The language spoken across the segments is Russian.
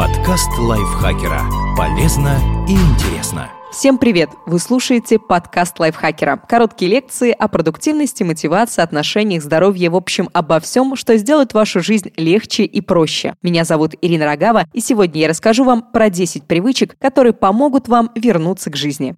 Подкаст лайфхакера. Полезно и интересно. Всем привет! Вы слушаете подкаст лайфхакера. Короткие лекции о продуктивности, мотивации, отношениях, здоровье, в общем, обо всем, что сделает вашу жизнь легче и проще. Меня зовут Ирина Рогава, и сегодня я расскажу вам про 10 привычек, которые помогут вам вернуться к жизни.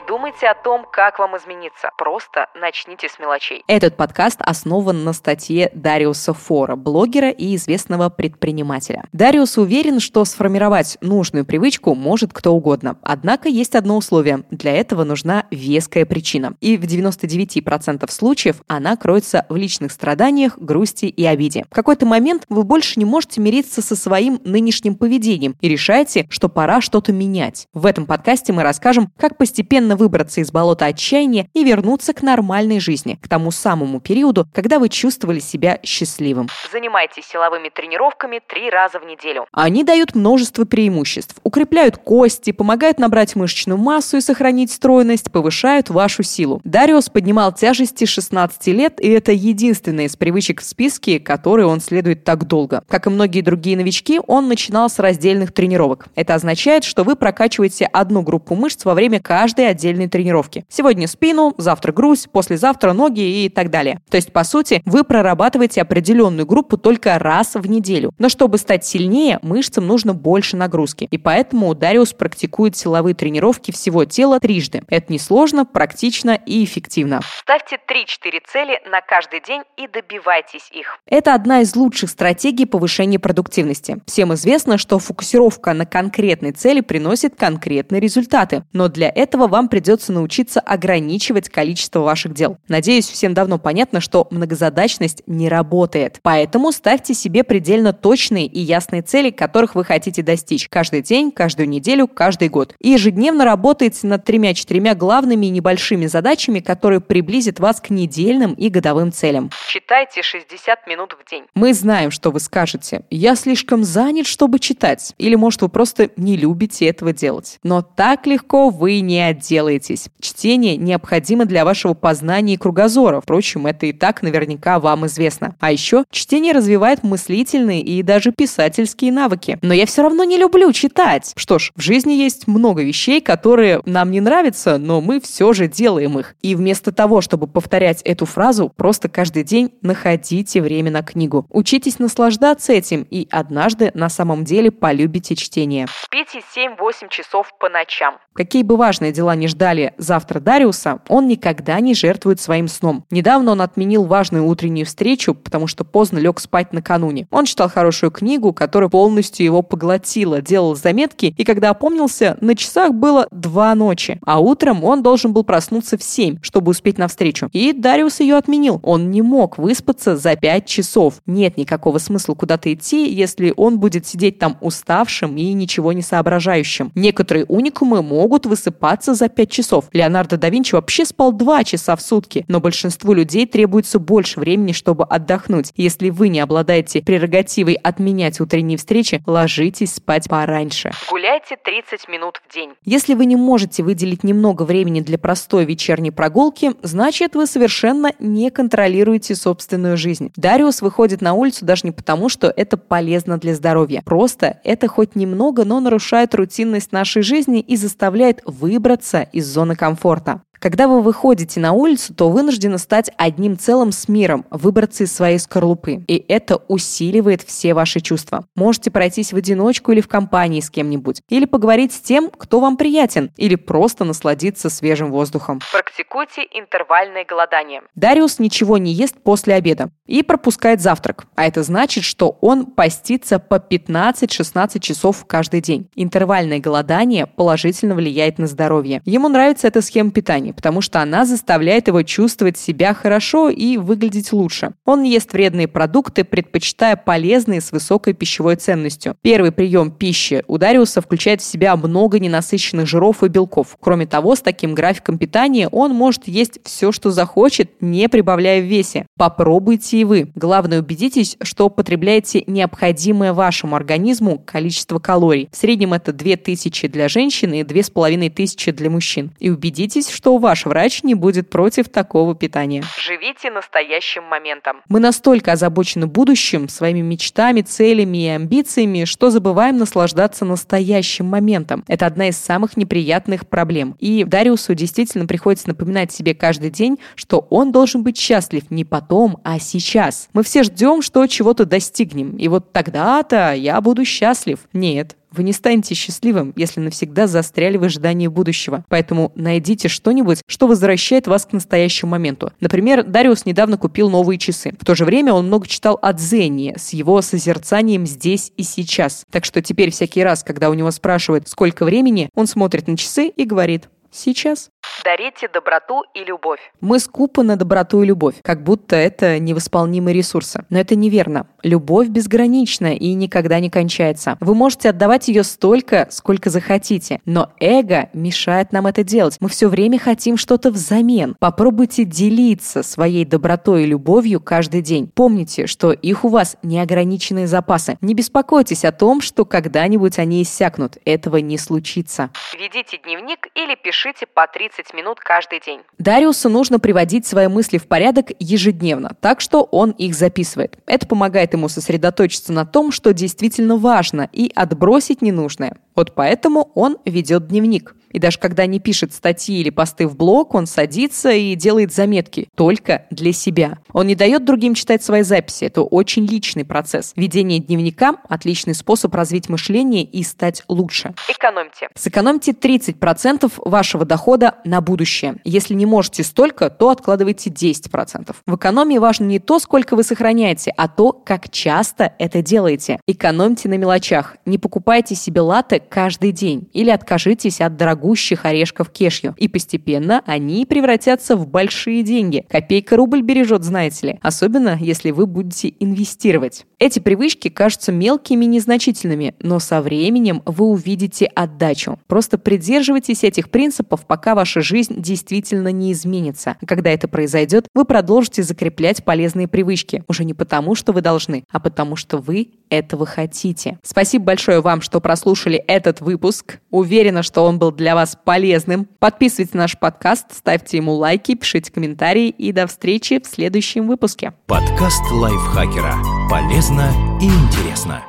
Думайте о том, как вам измениться. Просто начните с мелочей. Этот подкаст основан на статье Дариуса Фора, блогера и известного предпринимателя. Дариус уверен, что сформировать нужную привычку может кто угодно. Однако есть одно условие. Для этого нужна веская причина. И в 99% случаев она кроется в личных страданиях, грусти и обиде. В какой-то момент вы больше не можете мириться со своим нынешним поведением и решаете, что пора что-то менять. В этом подкасте мы расскажем, как постепенно выбрать выбраться из болота отчаяния и вернуться к нормальной жизни, к тому самому периоду, когда вы чувствовали себя счастливым. Занимайтесь силовыми тренировками три раза в неделю. Они дают множество преимуществ. Укрепляют кости, помогают набрать мышечную массу и сохранить стройность, повышают вашу силу. Дариус поднимал тяжести 16 лет, и это единственная из привычек в списке, которые он следует так долго. Как и многие другие новички, он начинал с раздельных тренировок. Это означает, что вы прокачиваете одну группу мышц во время каждой отдельной тренировки. Сегодня спину, завтра грудь, послезавтра ноги и так далее. То есть, по сути, вы прорабатываете определенную группу только раз в неделю. Но чтобы стать сильнее, мышцам нужно больше нагрузки. И поэтому Дариус практикует силовые тренировки всего тела трижды. Это несложно, практично и эффективно. Ставьте 3-4 цели на каждый день и добивайтесь их. Это одна из лучших стратегий повышения продуктивности. Всем известно, что фокусировка на конкретной цели приносит конкретные результаты. Но для этого вам придется придется научиться ограничивать количество ваших дел. Надеюсь, всем давно понятно, что многозадачность не работает. Поэтому ставьте себе предельно точные и ясные цели, которых вы хотите достичь каждый день, каждую неделю, каждый год. И ежедневно работайте над тремя-четырьмя главными и небольшими задачами, которые приблизят вас к недельным и годовым целям. Читайте 60 минут в день. Мы знаем, что вы скажете. Я слишком занят, чтобы читать. Или, может, вы просто не любите этого делать. Но так легко вы не отделаетесь согласитесь, чтение необходимо для вашего познания и кругозора. Впрочем, это и так наверняка вам известно. А еще чтение развивает мыслительные и даже писательские навыки. Но я все равно не люблю читать. Что ж, в жизни есть много вещей, которые нам не нравятся, но мы все же делаем их. И вместо того, чтобы повторять эту фразу, просто каждый день находите время на книгу. Учитесь наслаждаться этим и однажды на самом деле полюбите чтение. Спите 7-8 часов по ночам. Какие бы важные дела не ждали «Завтра Дариуса» он никогда не жертвует своим сном. Недавно он отменил важную утреннюю встречу, потому что поздно лег спать накануне. Он читал хорошую книгу, которая полностью его поглотила, делал заметки, и когда опомнился, на часах было два ночи. А утром он должен был проснуться в семь, чтобы успеть на встречу. И Дариус ее отменил. Он не мог выспаться за пять часов. Нет никакого смысла куда-то идти, если он будет сидеть там уставшим и ничего не соображающим. Некоторые уникумы могут высыпаться за пять часов, часов. Леонардо да Винчи вообще спал 2 часа в сутки, но большинству людей требуется больше времени, чтобы отдохнуть. Если вы не обладаете прерогативой отменять утренние встречи, ложитесь спать пораньше. Гуляйте 30 минут в день. Если вы не можете выделить немного времени для простой вечерней прогулки, значит вы совершенно не контролируете собственную жизнь. Дариус выходит на улицу даже не потому, что это полезно для здоровья. Просто это хоть немного, но нарушает рутинность нашей жизни и заставляет выбраться из зоны комфорта. Когда вы выходите на улицу, то вынуждены стать одним целым с миром, выбраться из своей скорлупы. И это усиливает все ваши чувства. Можете пройтись в одиночку или в компании с кем-нибудь. Или поговорить с тем, кто вам приятен. Или просто насладиться свежим воздухом. Практикуйте интервальное голодание. Дариус ничего не ест после обеда и пропускает завтрак. А это значит, что он постится по 15-16 часов каждый день. Интервальное голодание положительно влияет на здоровье. Ему нравится эта схема питания потому что она заставляет его чувствовать себя хорошо и выглядеть лучше. Он ест вредные продукты, предпочитая полезные с высокой пищевой ценностью. Первый прием пищи у Дариуса включает в себя много ненасыщенных жиров и белков. Кроме того, с таким графиком питания он может есть все, что захочет, не прибавляя в весе. Попробуйте и вы. Главное, убедитесь, что потребляете необходимое вашему организму количество калорий. В среднем это 2000 для женщин и 2500 для мужчин. И убедитесь, что ваш врач не будет против такого питания. Живите настоящим моментом. Мы настолько озабочены будущим, своими мечтами, целями и амбициями, что забываем наслаждаться настоящим моментом. Это одна из самых неприятных проблем. И Дариусу действительно приходится напоминать себе каждый день, что он должен быть счастлив не потом, а сейчас. Мы все ждем, что чего-то достигнем, и вот тогда-то я буду счастлив. Нет, вы не станете счастливым, если навсегда застряли в ожидании будущего. Поэтому найдите что-нибудь, что возвращает вас к настоящему моменту. Например, Дариус недавно купил новые часы. В то же время он много читал о Дзене с его созерцанием здесь и сейчас. Так что теперь всякий раз, когда у него спрашивают, сколько времени, он смотрит на часы и говорит «сейчас». Дарите доброту и любовь. Мы скупы на доброту и любовь, как будто это невосполнимые ресурсы. Но это неверно. Любовь безгранична и никогда не кончается. Вы можете отдавать ее столько, сколько захотите, но эго мешает нам это делать. Мы все время хотим что-то взамен. Попробуйте делиться своей добротой и любовью каждый день. Помните, что их у вас неограниченные запасы. Не беспокойтесь о том, что когда-нибудь они иссякнут. Этого не случится. Ведите дневник или пишите по 30 минут каждый день. Дариусу нужно приводить свои мысли в порядок ежедневно, так что он их записывает. Это помогает ему сосредоточиться на том, что действительно важно, и отбросить ненужное. Вот поэтому он ведет дневник. И даже когда не пишет статьи или посты в блог, он садится и делает заметки только для себя. Он не дает другим читать свои записи. Это очень личный процесс. Ведение дневника – отличный способ развить мышление и стать лучше. Экономьте. Сэкономьте 30% вашего дохода на будущее. Если не можете столько, то откладывайте 10%. В экономии важно не то, сколько вы сохраняете, а то, как часто это делаете. Экономьте на мелочах. Не покупайте себе латы каждый день или откажитесь от дорогущих орешков кешью. И постепенно они превратятся в большие деньги. Копейка рубль бережет, знаете ли. Особенно, если вы будете инвестировать. Эти привычки кажутся мелкими и незначительными, но со временем вы увидите отдачу. Просто придерживайтесь этих принципов, пока ваша жизнь действительно не изменится. Когда это произойдет, вы продолжите закреплять полезные привычки. Уже не потому, что вы должны, а потому, что вы этого хотите. Спасибо большое вам, что прослушали этот выпуск. Уверена, что он был для вас полезным. Подписывайтесь на наш подкаст, ставьте ему лайки, пишите комментарии и до встречи в следующем выпуске. Подкаст лайфхакера. Полезно и интересно.